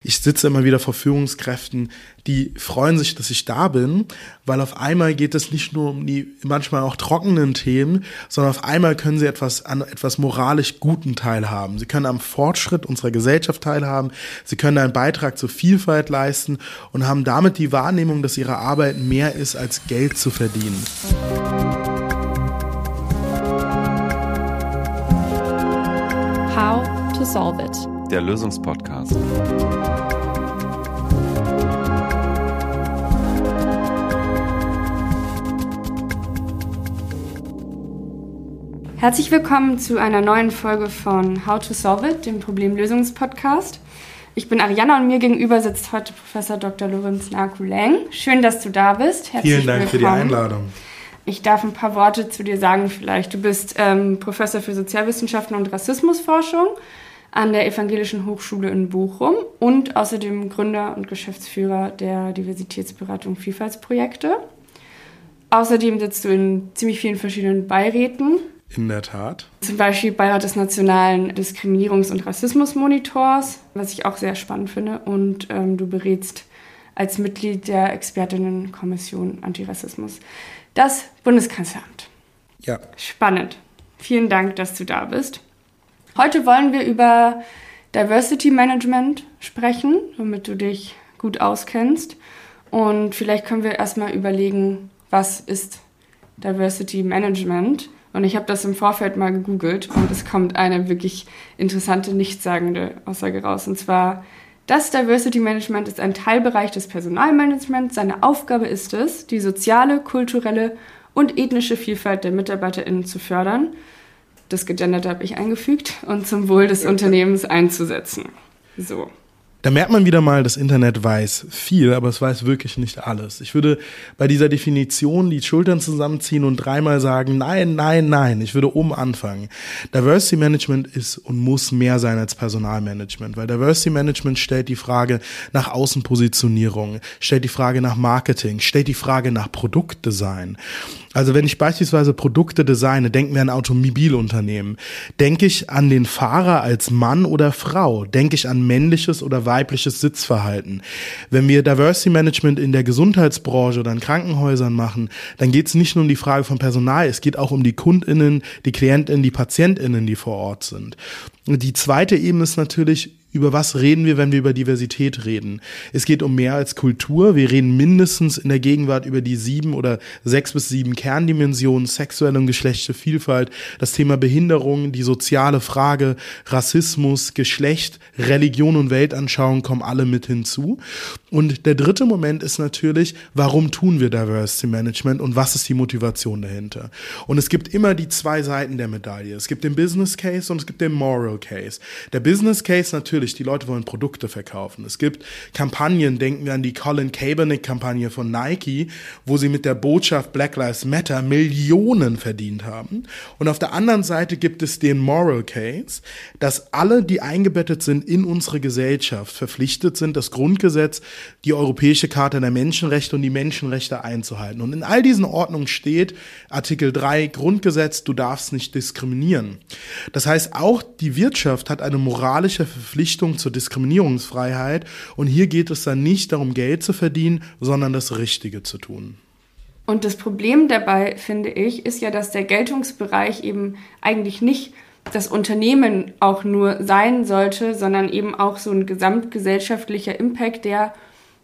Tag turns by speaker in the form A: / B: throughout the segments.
A: Ich sitze immer wieder vor Führungskräften, die freuen sich, dass ich da bin, weil auf einmal geht es nicht nur um die manchmal auch trockenen Themen, sondern auf einmal können sie etwas an etwas moralisch Guten teilhaben. Sie können am Fortschritt unserer Gesellschaft teilhaben, sie können einen Beitrag zur Vielfalt leisten und haben damit die Wahrnehmung, dass ihre Arbeit mehr ist, als Geld zu verdienen.
B: How to solve it.
C: Der Lösungspodcast.
B: Herzlich willkommen zu einer neuen Folge von How to Solve It, dem Problemlösungspodcast. Ich bin Ariana und mir gegenüber sitzt heute Professor Dr. Lorenz Nakuleng. Schön, dass du da bist.
A: Herzlich Vielen Dank willkommen. für die Einladung.
B: Ich darf ein paar Worte zu dir sagen vielleicht. Du bist ähm, Professor für Sozialwissenschaften und Rassismusforschung an der Evangelischen Hochschule in Bochum und außerdem Gründer und Geschäftsführer der Diversitätsberatung Vielfaltsprojekte. Außerdem sitzt du in ziemlich vielen verschiedenen Beiräten.
A: In der Tat.
B: Zum Beispiel Beirat des Nationalen Diskriminierungs- und Rassismusmonitors, was ich auch sehr spannend finde. Und ähm, du berätst als Mitglied der Expertinnenkommission Antirassismus das Bundeskanzleramt.
A: Ja.
B: Spannend. Vielen Dank, dass du da bist. Heute wollen wir über Diversity Management sprechen, womit du dich gut auskennst. Und vielleicht können wir erstmal überlegen, was ist Diversity Management? Und ich habe das im Vorfeld mal gegoogelt und es kommt eine wirklich interessante, nichtssagende Aussage raus. Und zwar, das Diversity Management ist ein Teilbereich des Personalmanagements. Seine Aufgabe ist es, die soziale, kulturelle und ethnische Vielfalt der MitarbeiterInnen zu fördern das Gegenderte habe ich eingefügt und zum Wohl des Unternehmens einzusetzen. So.
A: Da merkt man wieder mal, das Internet weiß viel, aber es weiß wirklich nicht alles. Ich würde bei dieser Definition die Schultern zusammenziehen und dreimal sagen, nein, nein, nein. Ich würde oben anfangen. Diversity Management ist und muss mehr sein als Personalmanagement, weil Diversity Management stellt die Frage nach Außenpositionierung, stellt die Frage nach Marketing, stellt die Frage nach Produktdesign. Also wenn ich beispielsweise Produkte designe, denken wir an Automobilunternehmen, denke ich an den Fahrer als Mann oder Frau, denke ich an männliches oder weibliches Sitzverhalten. Wenn wir Diversity Management in der Gesundheitsbranche oder in Krankenhäusern machen, dann geht es nicht nur um die Frage von Personal, es geht auch um die Kundinnen, die Klientinnen, die Patientinnen, die vor Ort sind. Die zweite Ebene ist natürlich, über was reden wir, wenn wir über Diversität reden? Es geht um mehr als Kultur. Wir reden mindestens in der Gegenwart über die sieben oder sechs bis sieben Kerndimensionen, sexuelle und geschlechtliche Vielfalt, das Thema Behinderung, die soziale Frage, Rassismus, Geschlecht, Religion und Weltanschauung kommen alle mit hinzu. Und der dritte Moment ist natürlich, warum tun wir Diversity Management und was ist die Motivation dahinter? Und es gibt immer die zwei Seiten der Medaille. Es gibt den Business Case und es gibt den Moral Case. Der Business Case natürlich natürlich, die Leute wollen Produkte verkaufen. Es gibt Kampagnen, denken wir an die Colin Kaepernick-Kampagne von Nike, wo sie mit der Botschaft Black Lives Matter Millionen verdient haben. Und auf der anderen Seite gibt es den Moral Case, dass alle, die eingebettet sind in unsere Gesellschaft, verpflichtet sind, das Grundgesetz, die Europäische Charta der Menschenrechte und die Menschenrechte einzuhalten. Und in all diesen Ordnungen steht Artikel 3 Grundgesetz, du darfst nicht diskriminieren. Das heißt, auch die Wirtschaft hat eine moralische Verpflichtung, Verpflichtung zur Diskriminierungsfreiheit. Und hier geht es dann nicht darum, Geld zu verdienen, sondern das Richtige zu tun.
B: Und das Problem dabei, finde ich, ist ja, dass der Geltungsbereich eben eigentlich nicht das Unternehmen auch nur sein sollte, sondern eben auch so ein gesamtgesellschaftlicher Impact, der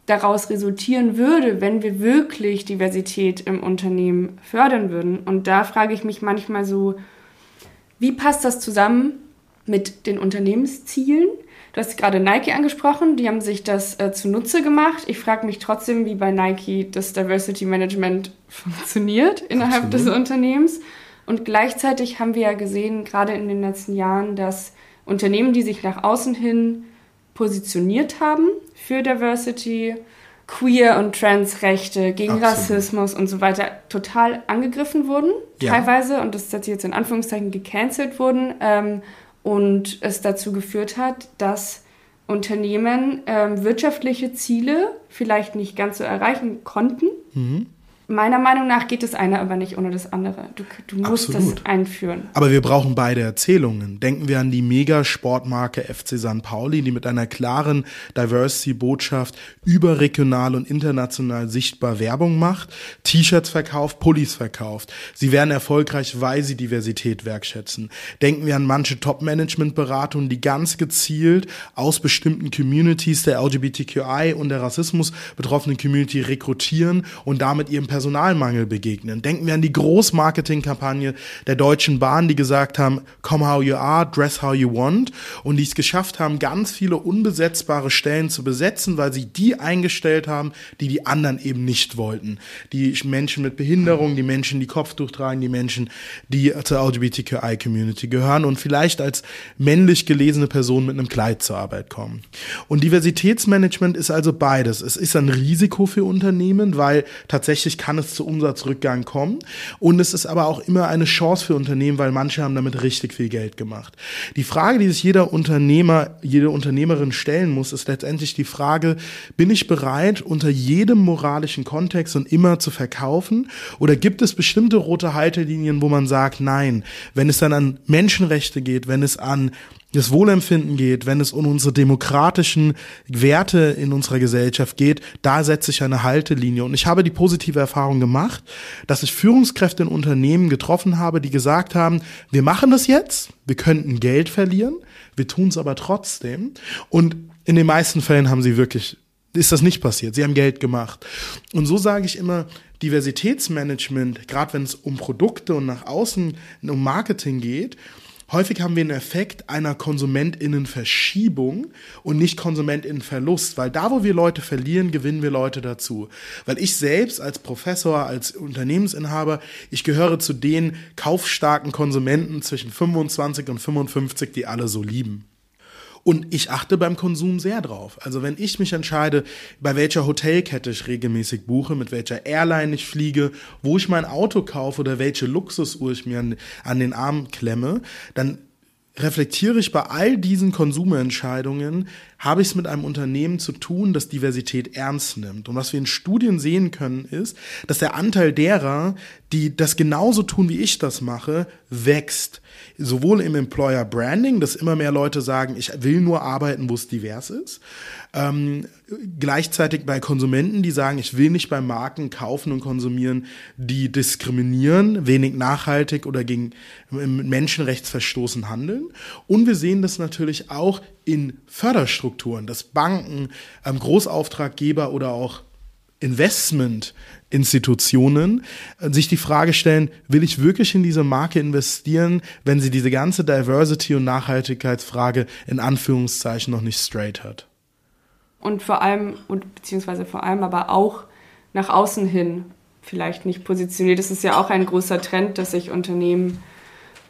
B: daraus resultieren würde, wenn wir wirklich Diversität im Unternehmen fördern würden. Und da frage ich mich manchmal so, wie passt das zusammen mit den Unternehmenszielen? Du hast gerade Nike angesprochen, die haben sich das äh, zunutze gemacht. Ich frage mich trotzdem, wie bei Nike das Diversity Management funktioniert innerhalb Absolut. des Unternehmens. Und gleichzeitig haben wir ja gesehen, gerade in den letzten Jahren, dass Unternehmen, die sich nach außen hin positioniert haben für Diversity, Queer- und Transrechte, gegen Absolut. Rassismus und so weiter, total angegriffen wurden, ja. teilweise, und das hat jetzt in Anführungszeichen gecancelt wurden. Ähm, und es dazu geführt hat, dass Unternehmen ähm, wirtschaftliche Ziele vielleicht nicht ganz so erreichen konnten. Mhm. Meiner Meinung nach geht das eine aber nicht ohne das andere. Du, du musst Absolut. das einführen.
A: Aber wir brauchen beide Erzählungen. Denken wir an die Megasportmarke FC San Pauli, die mit einer klaren Diversity-Botschaft überregional und international sichtbar Werbung macht, T-Shirts verkauft, Pullis verkauft. Sie werden erfolgreich, weil sie Diversität wertschätzen. Denken wir an manche Top-Management-Beratungen, die ganz gezielt aus bestimmten Communities der LGBTQI und der Rassismus betroffenen Community rekrutieren und damit ihrem Personalmangel begegnen. Denken wir an die Großmarketingkampagne der Deutschen Bahn, die gesagt haben, come how you are, dress how you want und die es geschafft haben, ganz viele unbesetzbare Stellen zu besetzen, weil sie die eingestellt haben, die die anderen eben nicht wollten. Die Menschen mit Behinderung, die Menschen, die Kopftuch tragen, die Menschen, die zur LGBTQI-Community gehören und vielleicht als männlich gelesene Person mit einem Kleid zur Arbeit kommen. Und Diversitätsmanagement ist also beides. Es ist ein Risiko für Unternehmen, weil tatsächlich kann es zu Umsatzrückgang kommen. Und es ist aber auch immer eine Chance für Unternehmen, weil manche haben damit richtig viel Geld gemacht. Die Frage, die sich jeder Unternehmer, jede Unternehmerin stellen muss, ist letztendlich die Frage, bin ich bereit, unter jedem moralischen Kontext und immer zu verkaufen? Oder gibt es bestimmte rote Haltelinien, wo man sagt, nein, wenn es dann an Menschenrechte geht, wenn es an das Wohlempfinden geht, wenn es um unsere demokratischen Werte in unserer Gesellschaft geht, da setze ich eine Haltelinie. Und ich habe die positive Erfahrung gemacht, dass ich Führungskräfte in Unternehmen getroffen habe, die gesagt haben, wir machen das jetzt, wir könnten Geld verlieren, wir tun es aber trotzdem. Und in den meisten Fällen haben sie wirklich, ist das nicht passiert. Sie haben Geld gemacht. Und so sage ich immer, Diversitätsmanagement, gerade wenn es um Produkte und nach außen um Marketing geht, Häufig haben wir einen Effekt einer KonsumentInnenverschiebung und nicht KonsumentInnenverlust, weil da, wo wir Leute verlieren, gewinnen wir Leute dazu. Weil ich selbst als Professor, als Unternehmensinhaber, ich gehöre zu den kaufstarken Konsumenten zwischen 25 und 55, die alle so lieben. Und ich achte beim Konsum sehr drauf. Also wenn ich mich entscheide, bei welcher Hotelkette ich regelmäßig buche, mit welcher Airline ich fliege, wo ich mein Auto kaufe oder welche Luxusuhr ich mir an, an den Arm klemme, dann reflektiere ich bei all diesen Konsumentscheidungen, habe ich es mit einem Unternehmen zu tun, das Diversität ernst nimmt. Und was wir in Studien sehen können, ist, dass der Anteil derer, die das genauso tun, wie ich das mache, wächst. Sowohl im Employer Branding, dass immer mehr Leute sagen, ich will nur arbeiten, wo es divers ist. Ähm, gleichzeitig bei Konsumenten, die sagen, ich will nicht bei Marken kaufen und konsumieren, die diskriminieren, wenig nachhaltig oder gegen Menschenrechtsverstoßen handeln. Und wir sehen das natürlich auch in Förderstrukturen, dass Banken, ähm, Großauftraggeber oder auch Investmentinstitutionen äh, sich die Frage stellen, will ich wirklich in diese Marke investieren, wenn sie diese ganze Diversity- und Nachhaltigkeitsfrage in Anführungszeichen noch nicht straight hat?
B: Und vor allem, und beziehungsweise vor allem aber auch nach außen hin vielleicht nicht positioniert. Das ist ja auch ein großer Trend, dass sich Unternehmen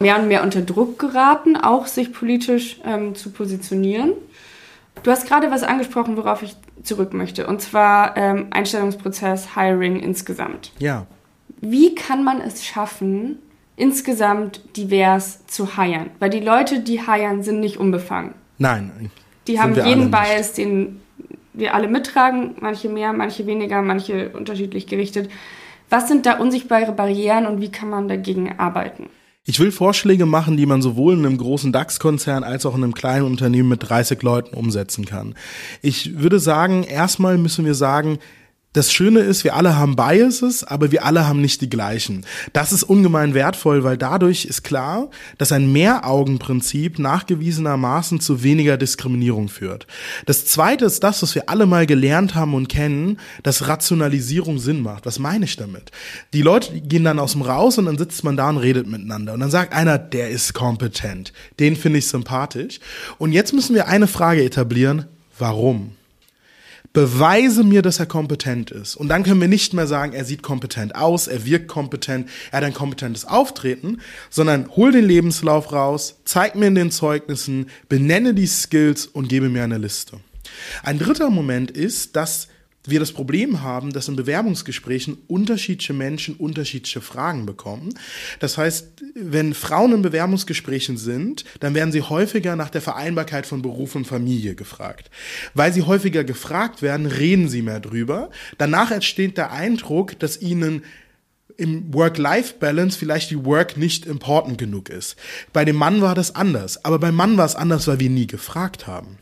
B: mehr und mehr unter Druck geraten, auch sich politisch ähm, zu positionieren. Du hast gerade was angesprochen, worauf ich zurück möchte, und zwar ähm, Einstellungsprozess, Hiring insgesamt.
A: Ja.
B: Wie kann man es schaffen, insgesamt divers zu hiren? Weil die Leute, die hiren, sind nicht unbefangen.
A: Nein.
B: Die haben jeden Bias, den wir alle mittragen, manche mehr, manche weniger, manche unterschiedlich gerichtet. Was sind da unsichtbare Barrieren und wie kann man dagegen arbeiten?
A: Ich will Vorschläge machen, die man sowohl in einem großen DAX-Konzern als auch in einem kleinen Unternehmen mit 30 Leuten umsetzen kann. Ich würde sagen, erstmal müssen wir sagen, das Schöne ist, wir alle haben Biases, aber wir alle haben nicht die gleichen. Das ist ungemein wertvoll, weil dadurch ist klar, dass ein Mehraugenprinzip nachgewiesenermaßen zu weniger Diskriminierung führt. Das zweite ist das, was wir alle mal gelernt haben und kennen, dass Rationalisierung Sinn macht. Was meine ich damit? Die Leute gehen dann aus dem Raus und dann sitzt man da und redet miteinander. Und dann sagt einer, der ist kompetent. Den finde ich sympathisch. Und jetzt müssen wir eine Frage etablieren. Warum? Beweise mir, dass er kompetent ist. Und dann können wir nicht mehr sagen, er sieht kompetent aus, er wirkt kompetent, er hat ein kompetentes Auftreten, sondern hol den Lebenslauf raus, zeig mir in den Zeugnissen, benenne die Skills und gebe mir eine Liste. Ein dritter Moment ist, dass wir das Problem haben, dass in Bewerbungsgesprächen unterschiedliche Menschen unterschiedliche Fragen bekommen. Das heißt, wenn Frauen in Bewerbungsgesprächen sind, dann werden sie häufiger nach der Vereinbarkeit von Beruf und Familie gefragt. Weil sie häufiger gefragt werden, reden sie mehr drüber. Danach entsteht der Eindruck, dass ihnen im Work-Life-Balance vielleicht die Work nicht important genug ist. Bei dem Mann war das anders, aber beim Mann war es anders, weil wir nie gefragt haben.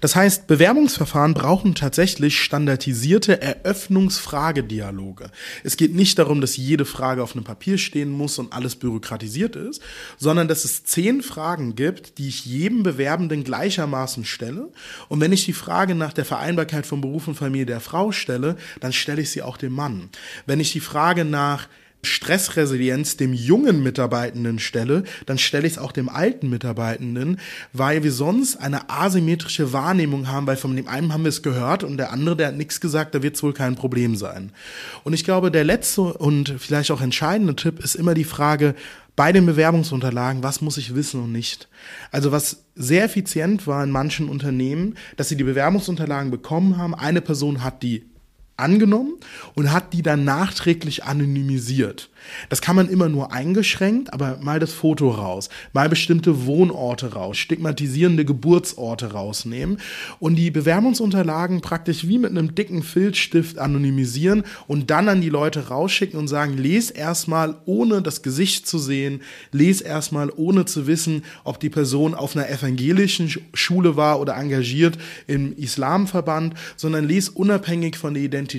A: Das heißt, Bewerbungsverfahren brauchen tatsächlich standardisierte Eröffnungsfragedialoge. Es geht nicht darum, dass jede Frage auf einem Papier stehen muss und alles bürokratisiert ist, sondern dass es zehn Fragen gibt, die ich jedem Bewerbenden gleichermaßen stelle. Und wenn ich die Frage nach der Vereinbarkeit von Beruf und Familie der Frau stelle, dann stelle ich sie auch dem Mann. Wenn ich die Frage nach Stressresilienz dem jungen Mitarbeitenden stelle, dann stelle ich es auch dem alten Mitarbeitenden, weil wir sonst eine asymmetrische Wahrnehmung haben, weil von dem einen haben wir es gehört und der andere, der hat nichts gesagt, da wird es wohl kein Problem sein. Und ich glaube, der letzte und vielleicht auch entscheidende Tipp ist immer die Frage, bei den Bewerbungsunterlagen, was muss ich wissen und nicht. Also was sehr effizient war in manchen Unternehmen, dass sie die Bewerbungsunterlagen bekommen haben, eine Person hat die angenommen und hat die dann nachträglich anonymisiert. Das kann man immer nur eingeschränkt, aber mal das Foto raus, mal bestimmte Wohnorte raus, stigmatisierende Geburtsorte rausnehmen und die Bewerbungsunterlagen praktisch wie mit einem dicken Filzstift anonymisieren und dann an die Leute rausschicken und sagen, les erstmal ohne das Gesicht zu sehen, les erstmal ohne zu wissen, ob die Person auf einer evangelischen Schule war oder engagiert im Islamverband, sondern les unabhängig von der Identität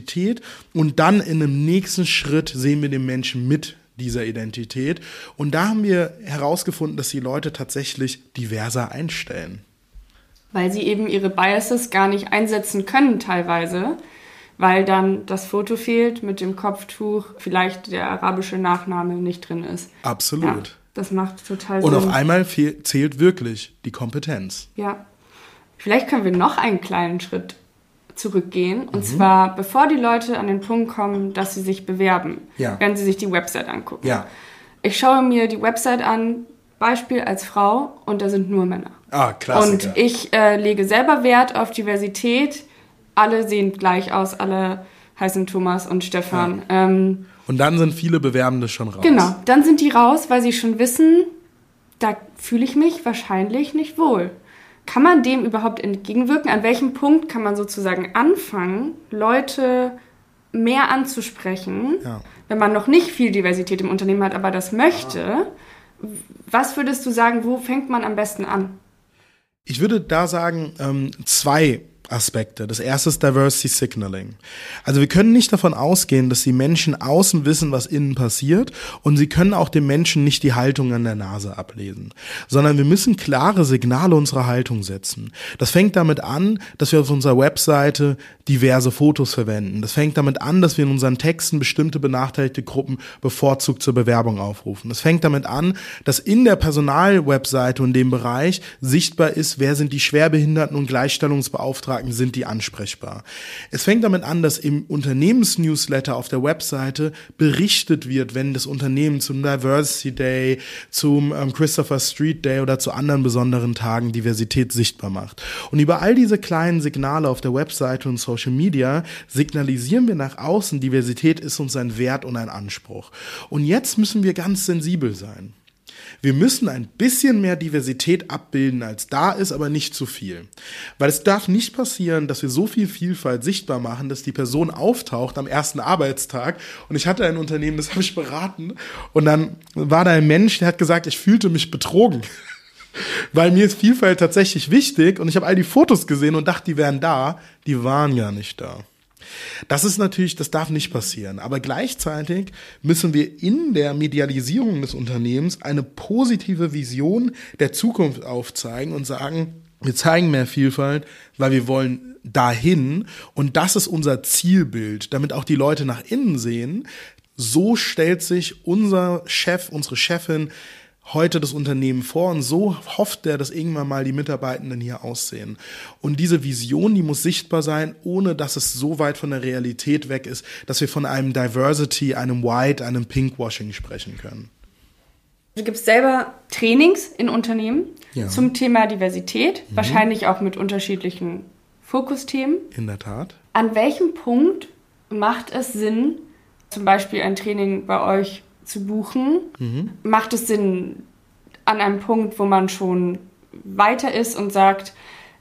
A: und dann in einem nächsten Schritt sehen wir den Menschen mit dieser Identität. Und da haben wir herausgefunden, dass die Leute tatsächlich diverser einstellen.
B: Weil sie eben ihre Biases gar nicht einsetzen können teilweise, weil dann das Foto fehlt mit dem Kopftuch, vielleicht der arabische Nachname nicht drin ist.
A: Absolut. Ja,
B: das macht total
A: Sinn. Und auf einmal zählt wirklich die Kompetenz.
B: Ja. Vielleicht können wir noch einen kleinen Schritt zurückgehen. Und mhm. zwar, bevor die Leute an den Punkt kommen, dass sie sich bewerben, ja. wenn sie sich die Website angucken. Ja. Ich schaue mir die Website an, Beispiel als Frau, und da sind nur Männer.
A: Ah, klasse.
B: Und ich äh, lege selber Wert auf Diversität. Alle sehen gleich aus, alle heißen Thomas und Stefan. Ja. Ähm,
A: und dann sind viele Bewerbende schon raus.
B: Genau, dann sind die raus, weil sie schon wissen, da fühle ich mich wahrscheinlich nicht wohl. Kann man dem überhaupt entgegenwirken? An welchem Punkt kann man sozusagen anfangen, Leute mehr anzusprechen, ja. wenn man noch nicht viel Diversität im Unternehmen hat, aber das möchte? Was würdest du sagen, wo fängt man am besten an?
A: Ich würde da sagen, ähm, zwei Aspekte. Das erste ist Diversity Signaling. Also wir können nicht davon ausgehen, dass die Menschen außen wissen, was innen passiert und sie können auch den Menschen nicht die Haltung an der Nase ablesen, sondern wir müssen klare Signale unserer Haltung setzen. Das fängt damit an, dass wir auf unserer Webseite diverse Fotos verwenden. Das fängt damit an, dass wir in unseren Texten bestimmte benachteiligte Gruppen bevorzugt zur Bewerbung aufrufen. Das fängt damit an, dass in der Personalwebseite und dem Bereich sichtbar ist, wer sind die Schwerbehinderten und Gleichstellungsbeauftragten Fragen sind die ansprechbar. Es fängt damit an, dass im Unternehmensnewsletter auf der Webseite berichtet wird, wenn das Unternehmen zum Diversity Day, zum ähm, Christopher Street Day oder zu anderen besonderen Tagen Diversität sichtbar macht. Und über all diese kleinen Signale auf der Webseite und Social Media signalisieren wir nach außen, Diversität ist uns ein Wert und ein Anspruch. Und jetzt müssen wir ganz sensibel sein. Wir müssen ein bisschen mehr Diversität abbilden, als da ist, aber nicht zu viel. Weil es darf nicht passieren, dass wir so viel Vielfalt sichtbar machen, dass die Person auftaucht am ersten Arbeitstag. Und ich hatte ein Unternehmen, das habe ich beraten. Und dann war da ein Mensch, der hat gesagt, ich fühlte mich betrogen. Weil mir ist Vielfalt tatsächlich wichtig und ich habe all die Fotos gesehen und dachte, die wären da. Die waren ja nicht da. Das ist natürlich, das darf nicht passieren. Aber gleichzeitig müssen wir in der Medialisierung des Unternehmens eine positive Vision der Zukunft aufzeigen und sagen, wir zeigen mehr Vielfalt, weil wir wollen dahin und das ist unser Zielbild, damit auch die Leute nach innen sehen. So stellt sich unser Chef, unsere Chefin heute das Unternehmen vor und so hofft er, dass irgendwann mal die Mitarbeitenden hier aussehen. Und diese Vision, die muss sichtbar sein, ohne dass es so weit von der Realität weg ist, dass wir von einem Diversity, einem White, einem Pinkwashing sprechen können.
B: Du gibst selber Trainings in Unternehmen ja. zum Thema Diversität, mhm. wahrscheinlich auch mit unterschiedlichen Fokusthemen.
A: In der Tat.
B: An welchem Punkt macht es Sinn, zum Beispiel ein Training bei euch zu buchen? Mhm. Macht es Sinn an einem Punkt, wo man schon weiter ist und sagt,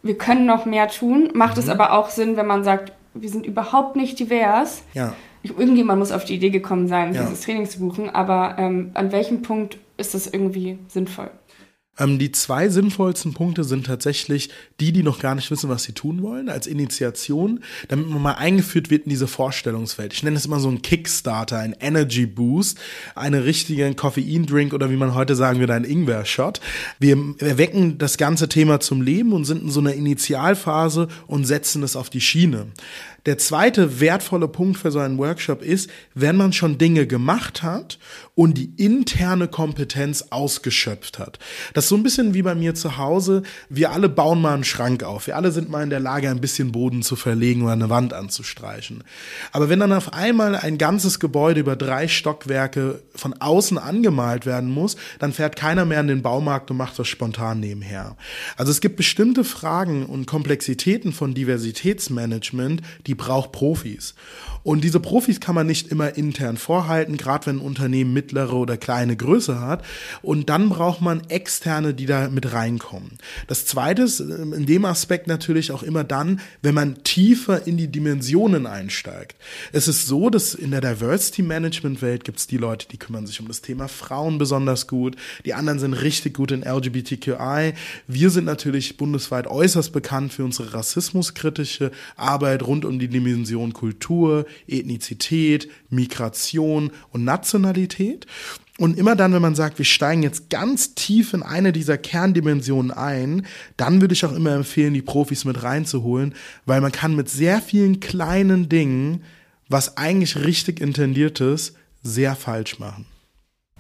B: wir können noch mehr tun? Macht mhm. es aber auch Sinn, wenn man sagt, wir sind überhaupt nicht divers?
A: Ja.
B: Irgendjemand muss auf die Idee gekommen sein, ja. dieses Training zu buchen, aber ähm, an welchem Punkt ist das irgendwie sinnvoll?
A: Ähm, die zwei sinnvollsten Punkte sind tatsächlich die, die noch gar nicht wissen, was sie tun wollen, als Initiation, damit man mal eingeführt wird in diese Vorstellungswelt. Ich nenne es immer so ein Kickstarter, ein Energy Boost, eine richtige Koffeindrink oder wie man heute sagen würde, ein Ingwer-Shot. Wir erwecken das ganze Thema zum Leben und sind in so einer Initialphase und setzen es auf die Schiene. Der zweite wertvolle Punkt für so einen Workshop ist, wenn man schon Dinge gemacht hat und die interne Kompetenz ausgeschöpft hat. Das ist so ein bisschen wie bei mir zu Hause. Wir alle bauen mal einen Schrank auf. Wir alle sind mal in der Lage, ein bisschen Boden zu verlegen oder eine Wand anzustreichen. Aber wenn dann auf einmal ein ganzes Gebäude über drei Stockwerke von außen angemalt werden muss, dann fährt keiner mehr in den Baumarkt und macht das spontan nebenher. Also es gibt bestimmte Fragen und Komplexitäten von Diversitätsmanagement, die braucht Profis. Und diese Profis kann man nicht immer intern vorhalten, gerade wenn ein Unternehmen mittlere oder kleine Größe hat. Und dann braucht man externe, die da mit reinkommen. Das zweite ist ähm, in dem Aspekt natürlich auch immer dann, wenn man tiefer in die Dimensionen einsteigt. Es ist so, dass in der Diversity Management Welt gibt es die Leute, die kümmern sich um das Thema Frauen besonders gut. Die anderen sind richtig gut in LGBTQI. Wir sind natürlich bundesweit äußerst bekannt für unsere rassismuskritische Arbeit rund um die Dimension Kultur, Ethnizität, Migration und Nationalität. Und immer dann, wenn man sagt, wir steigen jetzt ganz tief in eine dieser Kerndimensionen ein, dann würde ich auch immer empfehlen, die Profis mit reinzuholen, weil man kann mit sehr vielen kleinen Dingen, was eigentlich richtig intendiert ist, sehr falsch machen.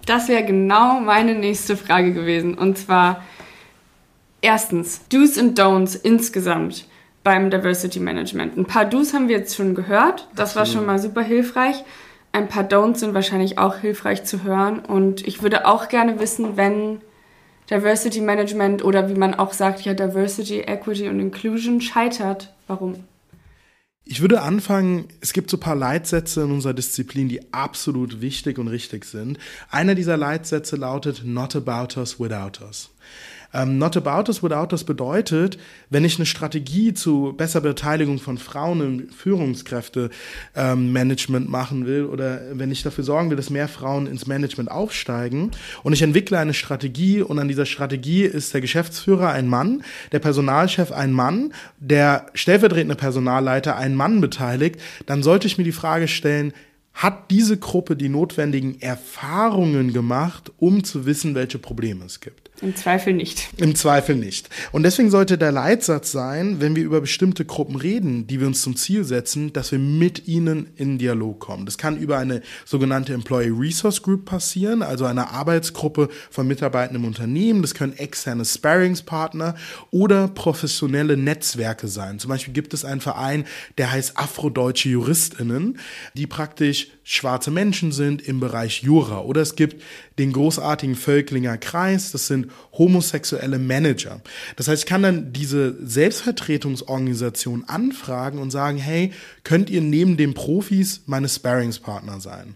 B: Das wäre genau meine nächste Frage gewesen. Und zwar erstens, Do's und Don'ts insgesamt beim Diversity Management. Ein paar Do's haben wir jetzt schon gehört. Das war schon mal super hilfreich. Ein paar Don'ts sind wahrscheinlich auch hilfreich zu hören. Und ich würde auch gerne wissen, wenn Diversity Management oder wie man auch sagt, ja, Diversity, Equity und Inclusion scheitert, warum?
A: Ich würde anfangen, es gibt so ein paar Leitsätze in unserer Disziplin, die absolut wichtig und richtig sind. Einer dieser Leitsätze lautet Not about us without us. Ähm, Not about us without us bedeutet, wenn ich eine Strategie zu besser Beteiligung von Frauen im Führungskräfte-Management ähm, machen will oder wenn ich dafür sorgen will, dass mehr Frauen ins Management aufsteigen und ich entwickle eine Strategie und an dieser Strategie ist der Geschäftsführer ein Mann, der Personalchef ein Mann, der stellvertretende Personalleiter ein Mann beteiligt, dann sollte ich mir die Frage stellen, hat diese Gruppe die notwendigen Erfahrungen gemacht, um zu wissen, welche Probleme es gibt?
B: Im Zweifel nicht.
A: Im Zweifel nicht. Und deswegen sollte der Leitsatz sein, wenn wir über bestimmte Gruppen reden, die wir uns zum Ziel setzen, dass wir mit ihnen in Dialog kommen. Das kann über eine sogenannte Employee Resource Group passieren, also eine Arbeitsgruppe von Mitarbeitern im Unternehmen. Das können externe Sparringspartner oder professionelle Netzwerke sein. Zum Beispiel gibt es einen Verein, der heißt Afrodeutsche Juristinnen, die praktisch schwarze Menschen sind im Bereich Jura. Oder es gibt den großartigen Völklinger Kreis, das sind homosexuelle Manager. Das heißt, ich kann dann diese Selbstvertretungsorganisation anfragen und sagen, hey, könnt ihr neben den Profis meine Sparringspartner sein?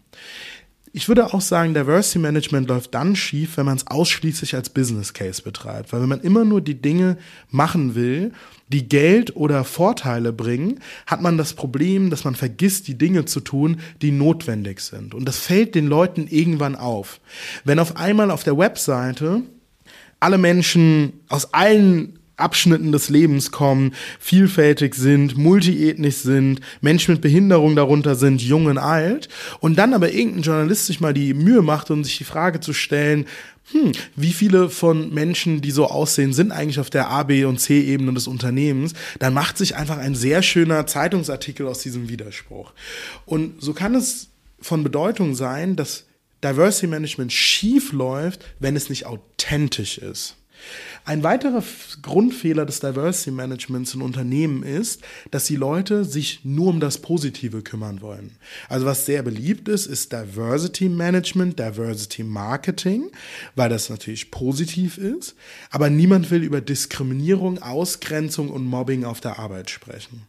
A: Ich würde auch sagen, Diversity Management läuft dann schief, wenn man es ausschließlich als Business Case betreibt. Weil wenn man immer nur die Dinge machen will, die Geld oder Vorteile bringen, hat man das Problem, dass man vergisst, die Dinge zu tun, die notwendig sind. Und das fällt den Leuten irgendwann auf. Wenn auf einmal auf der Webseite alle Menschen aus allen Abschnitten des Lebens kommen, vielfältig sind, multiethnisch sind, Menschen mit Behinderung darunter sind, jung und alt. Und dann aber irgendein Journalist sich mal die Mühe macht, um sich die Frage zu stellen, hm, wie viele von Menschen, die so aussehen, sind eigentlich auf der A, B und C-Ebene des Unternehmens, dann macht sich einfach ein sehr schöner Zeitungsartikel aus diesem Widerspruch. Und so kann es von Bedeutung sein, dass Diversity Management schief läuft, wenn es nicht authentisch ist. Ein weiterer Grundfehler des Diversity Managements in Unternehmen ist, dass die Leute sich nur um das Positive kümmern wollen. Also was sehr beliebt ist, ist Diversity Management, Diversity Marketing, weil das natürlich positiv ist. Aber niemand will über Diskriminierung, Ausgrenzung und Mobbing auf der Arbeit sprechen.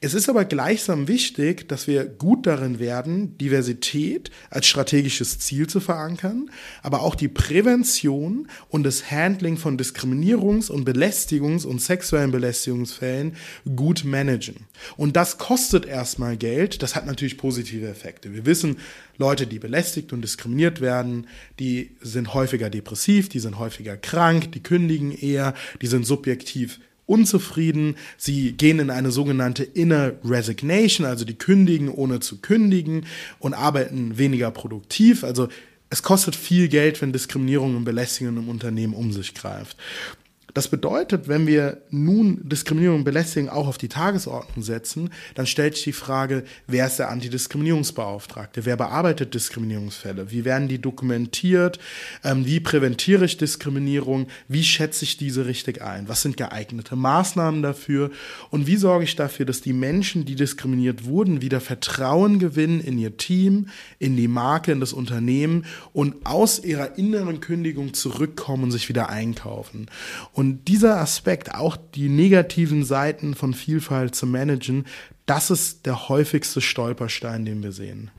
A: Es ist aber gleichsam wichtig, dass wir gut darin werden, Diversität als strategisches Ziel zu verankern, aber auch die Prävention und das Handling von Diskriminierungs- und Belästigungs- und sexuellen Belästigungsfällen gut managen. Und das kostet erstmal Geld, das hat natürlich positive Effekte. Wir wissen, Leute, die belästigt und diskriminiert werden, die sind häufiger depressiv, die sind häufiger krank, die kündigen eher, die sind subjektiv unzufrieden, sie gehen in eine sogenannte Inner Resignation, also die kündigen ohne zu kündigen und arbeiten weniger produktiv. Also es kostet viel Geld, wenn Diskriminierung und Belästigung im Unternehmen um sich greift. Das bedeutet, wenn wir nun Diskriminierung und Belästigung auch auf die Tagesordnung setzen, dann stellt sich die Frage, wer ist der Antidiskriminierungsbeauftragte? Wer bearbeitet Diskriminierungsfälle? Wie werden die dokumentiert? Ähm, wie präventiere ich Diskriminierung? Wie schätze ich diese richtig ein? Was sind geeignete Maßnahmen dafür? Und wie sorge ich dafür, dass die Menschen, die diskriminiert wurden, wieder Vertrauen gewinnen in ihr Team, in die Marke, in das Unternehmen und aus ihrer inneren Kündigung zurückkommen und sich wieder einkaufen? Und dieser Aspekt, auch die negativen Seiten von Vielfalt zu managen, das ist der häufigste Stolperstein, den wir sehen.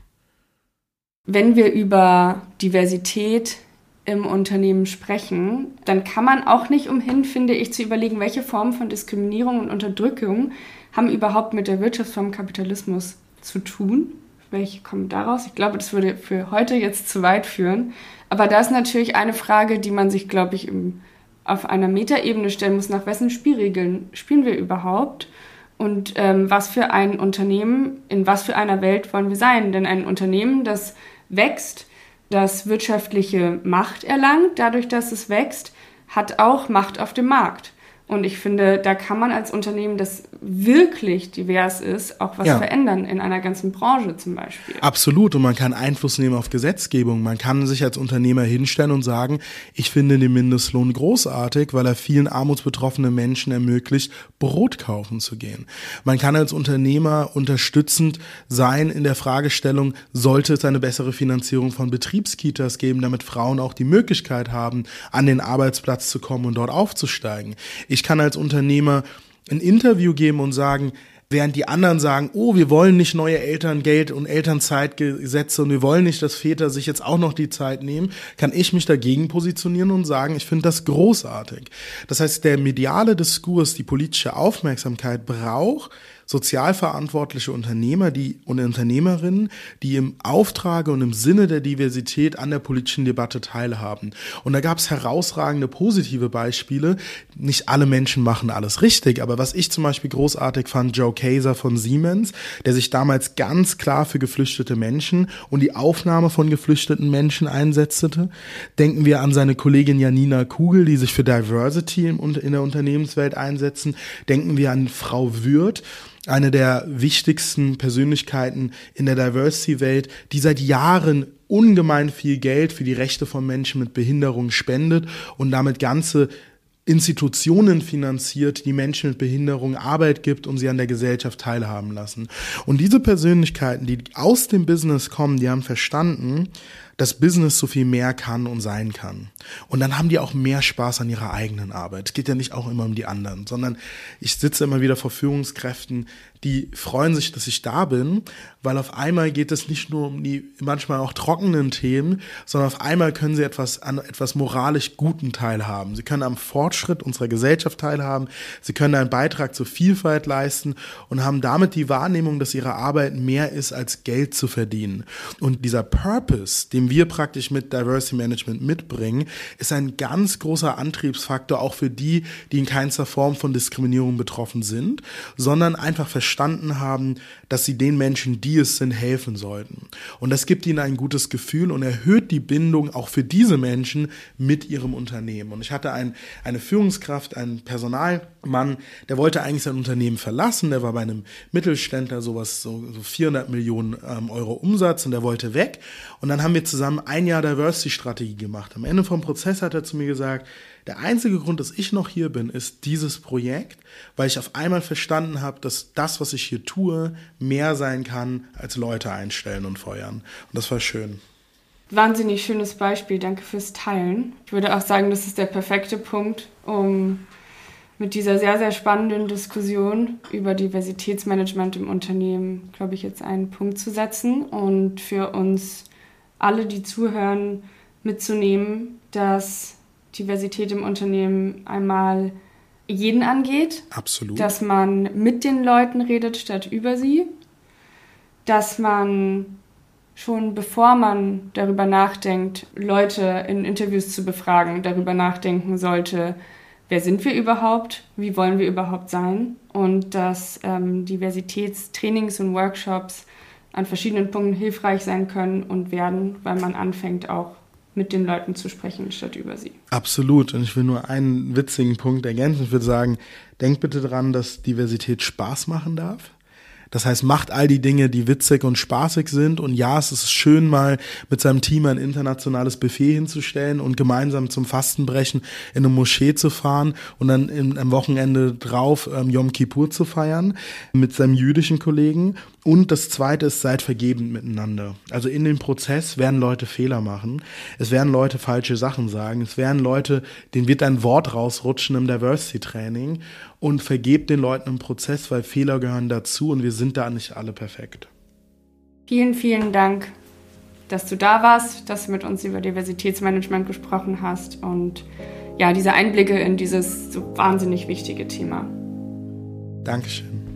B: Wenn wir über Diversität im Unternehmen sprechen, dann kann man auch nicht umhin, finde ich, zu überlegen, welche Formen von Diskriminierung und Unterdrückung haben überhaupt mit der Wirtschaftsform Kapitalismus zu tun. Welche kommen daraus? Ich glaube, das würde für heute jetzt zu weit führen. Aber da ist natürlich eine Frage, die man sich, glaube ich, im auf einer Metaebene stellen muss, nach wessen Spielregeln spielen wir überhaupt und ähm, was für ein Unternehmen, in was für einer Welt wollen wir sein. Denn ein Unternehmen, das wächst, das wirtschaftliche Macht erlangt, dadurch, dass es wächst, hat auch Macht auf dem Markt. Und ich finde, da kann man als Unternehmen, das wirklich divers ist, auch was ja. verändern in einer ganzen Branche zum Beispiel.
A: Absolut. Und man kann Einfluss nehmen auf Gesetzgebung. Man kann sich als Unternehmer hinstellen und sagen, ich finde den Mindestlohn großartig, weil er vielen armutsbetroffenen Menschen ermöglicht, Brot kaufen zu gehen. Man kann als Unternehmer unterstützend sein in der Fragestellung, sollte es eine bessere Finanzierung von Betriebskitas geben, damit Frauen auch die Möglichkeit haben, an den Arbeitsplatz zu kommen und dort aufzusteigen. Ich ich kann als Unternehmer ein Interview geben und sagen, während die anderen sagen, oh, wir wollen nicht neue Elterngeld und Elternzeitgesetze und wir wollen nicht, dass Väter sich jetzt auch noch die Zeit nehmen, kann ich mich dagegen positionieren und sagen, ich finde das großartig. Das heißt, der mediale Diskurs, die politische Aufmerksamkeit braucht sozialverantwortliche Unternehmer die, und Unternehmerinnen, die im Auftrage und im Sinne der Diversität an der politischen Debatte teilhaben. Und da gab es herausragende positive Beispiele. Nicht alle Menschen machen alles richtig, aber was ich zum Beispiel großartig fand, Joe Kaiser von Siemens, der sich damals ganz klar für geflüchtete Menschen und die Aufnahme von geflüchteten Menschen einsetzte. Denken wir an seine Kollegin Janina Kugel, die sich für Diversity in der Unternehmenswelt einsetzen. Denken wir an Frau Würth, eine der wichtigsten Persönlichkeiten in der Diversity-Welt, die seit Jahren ungemein viel Geld für die Rechte von Menschen mit Behinderung spendet und damit ganze Institutionen finanziert, die Menschen mit Behinderung Arbeit gibt und sie an der Gesellschaft teilhaben lassen. Und diese Persönlichkeiten, die aus dem Business kommen, die haben verstanden, dass Business so viel mehr kann und sein kann. Und dann haben die auch mehr Spaß an ihrer eigenen Arbeit. Es geht ja nicht auch immer um die anderen, sondern ich sitze immer wieder vor Führungskräften, die freuen sich, dass ich da bin, weil auf einmal geht es nicht nur um die manchmal auch trockenen Themen, sondern auf einmal können sie etwas an etwas moralisch Guten teilhaben. Sie können am Fortschritt unserer Gesellschaft teilhaben, sie können einen Beitrag zur Vielfalt leisten und haben damit die Wahrnehmung, dass ihre Arbeit mehr ist als Geld zu verdienen. Und dieser Purpose, den wir praktisch mit Diversity Management mitbringen, ist ein ganz großer Antriebsfaktor auch für die, die in keinster Form von Diskriminierung betroffen sind, sondern einfach verstanden haben, dass sie den Menschen, die es sind, helfen sollten. Und das gibt ihnen ein gutes Gefühl und erhöht die Bindung auch für diese Menschen mit ihrem Unternehmen. Und ich hatte ein, eine Führungskraft, einen Personalmann, der wollte eigentlich sein Unternehmen verlassen, der war bei einem Mittelständler sowas, so, so 400 Millionen ähm, Euro Umsatz und der wollte weg. Und dann haben wir zusammen ein Jahr Diversity-Strategie gemacht. Am Ende vom Prozess hat er zu mir gesagt, der einzige Grund, dass ich noch hier bin, ist dieses Projekt, weil ich auf einmal verstanden habe, dass das, was ich hier tue, mehr sein kann als Leute einstellen und feuern. Und das war schön.
B: Wahnsinnig schönes Beispiel, danke fürs Teilen. Ich würde auch sagen, das ist der perfekte Punkt, um mit dieser sehr, sehr spannenden Diskussion über Diversitätsmanagement im Unternehmen, glaube ich, jetzt einen Punkt zu setzen und für uns alle, die zuhören, mitzunehmen, dass Diversität im Unternehmen einmal jeden angeht.
A: Absolut.
B: Dass man mit den Leuten redet statt über sie. Dass man schon bevor man darüber nachdenkt, Leute in Interviews zu befragen, darüber nachdenken sollte, wer sind wir überhaupt, wie wollen wir überhaupt sein und dass ähm, Diversitätstrainings und Workshops an verschiedenen Punkten hilfreich sein können und werden, weil man anfängt auch mit den Leuten zu sprechen, statt über sie.
A: Absolut. Und ich will nur einen witzigen Punkt ergänzen. Ich würde sagen, denkt bitte dran, dass Diversität Spaß machen darf. Das heißt, macht all die Dinge, die witzig und spaßig sind. Und ja, es ist schön, mal mit seinem Team ein internationales Buffet hinzustellen und gemeinsam zum Fastenbrechen in eine Moschee zu fahren und dann im, am Wochenende drauf ähm, Yom Kippur zu feiern mit seinem jüdischen Kollegen. Und das zweite ist, seid vergebend miteinander. Also in dem Prozess werden Leute Fehler machen. Es werden Leute falsche Sachen sagen. Es werden Leute, denen wird ein Wort rausrutschen im Diversity Training. Und vergebt den Leuten im Prozess, weil Fehler gehören dazu und wir sind da nicht alle perfekt.
B: Vielen, vielen Dank, dass du da warst, dass du mit uns über Diversitätsmanagement gesprochen hast und ja, diese Einblicke in dieses so wahnsinnig wichtige Thema.
A: Dankeschön.